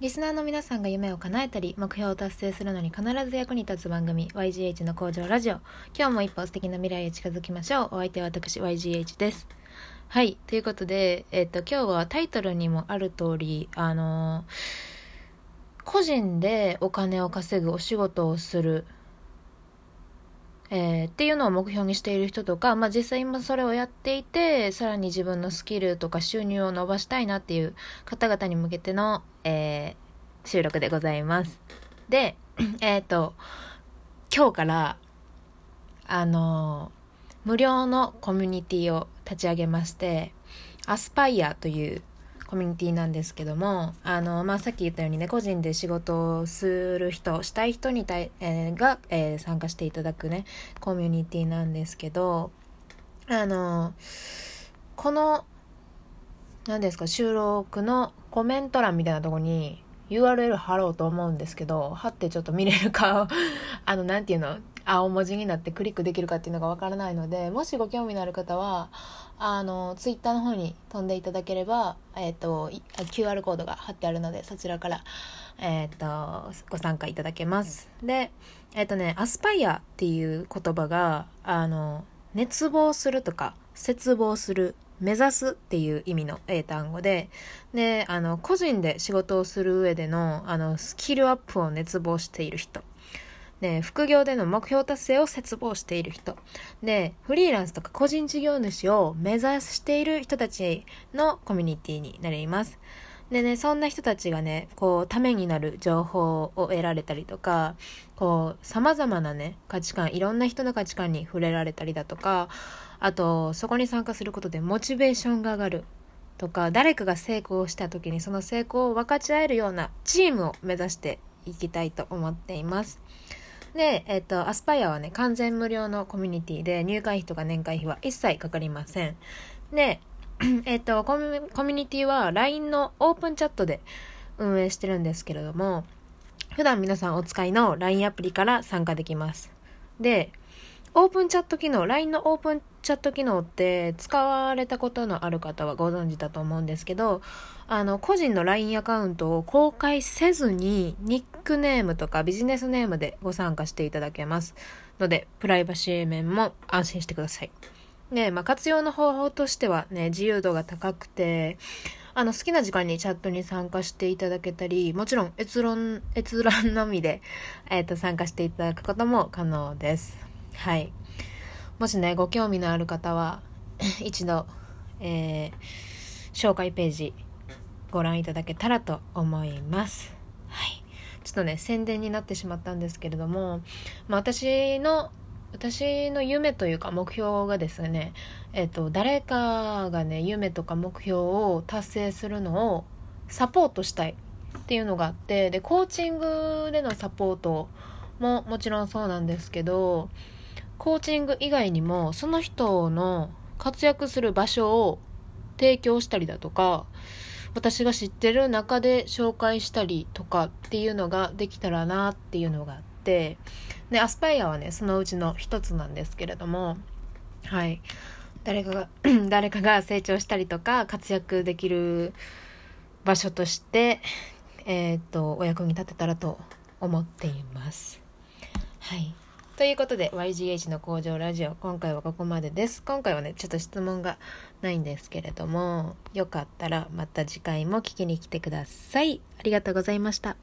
リスナーの皆さんが夢を叶えたり、目標を達成するのに必ず役に立つ番組、YGH の工場ラジオ。今日も一歩素敵な未来へ近づきましょう。お相手は私、YGH です。はい。ということで、えっ、と、今日はタイトルにもある通り、あの、個人でお金を稼ぐお仕事をするえー、っていうのを目標にしている人とか、まあ、実際今それをやっていてさらに自分のスキルとか収入を伸ばしたいなっていう方々に向けての、えー、収録でございます。でえっ、ー、と今日からあの無料のコミュニティを立ち上げましてアスパイアというコミュニティなんですけども、あの、まあ、さっき言ったようにね、個人で仕事をする人、したい人に対、えー、が、えー、参加していただくね、コミュニティなんですけど、あの、この、何ですか、収録のコメント欄みたいなとこに URL 貼ろうと思うんですけど、貼ってちょっと見れるか、あの、なんていうの、青文字になってクリックできるかっていうのがわからないので、もしご興味のある方は、あの、ツイッターの方に飛んでいただければ、えっ、ー、と、QR コードが貼ってあるので、そちらから、えっ、ー、と、ご参加いただけます。で、えっ、ー、とね、アスパイアっていう言葉が、あの、熱望するとか、絶望する、目指すっていう意味の英単語で、で、あの、個人で仕事をする上での、あの、スキルアップを熱望している人。で、副業での目標達成を切望している人。で、フリーランスとか個人事業主を目指している人たちのコミュニティになります。でね、そんな人たちがね、こう、ためになる情報を得られたりとか、こう、様々なね、価値観、いろんな人の価値観に触れられたりだとか、あと、そこに参加することでモチベーションが上がるとか、誰かが成功した時にその成功を分かち合えるようなチームを目指していきたいと思っています。で、えっ、と、アスパイアはね、完全無料のコミュニティで、入会費とか年会費は一切かかりません。で、えっ、とコミ、コミュニティは LINE のオープンチャットで運営してるんですけれども、普段皆さんお使いの LINE アプリから参加できます。で、オープンチャット機能、LINE のオープンチャット機能って使われたことのある方はご存知だと思うんですけど、あの、個人の LINE アカウントを公開せずに、ニックネームとかビジネスネームでご参加していただけます。ので、プライバシー面も安心してください。で、まあ、活用の方法としてはね、自由度が高くて、あの、好きな時間にチャットに参加していただけたり、もちろん閲覧、閲覧のみで、えっ、ー、と、参加していただくことも可能です。はい。もしね、ご興味のある方は、一度、えー、紹介ページご覧いただけたらと思います。はい。ちょっとね、宣伝になってしまったんですけれども、まあ、私の、私の夢というか目標がですね、えっ、と、誰かがね、夢とか目標を達成するのをサポートしたいっていうのがあって、で、コーチングでのサポートももちろんそうなんですけど、コーチング以外にもその人の活躍する場所を提供したりだとか私が知ってる中で紹介したりとかっていうのができたらなっていうのがあってでアスパイアはねそのうちの一つなんですけれどもはい。誰かが 誰かが成長したりとか活躍できる場所としてえっ、とお役に立てたらと思っています。はい。ということで YGH の工場ラジオ今回はここまでです。今回はねちょっと質問がないんですけれどもよかったらまた次回も聞きに来てください。ありがとうございました。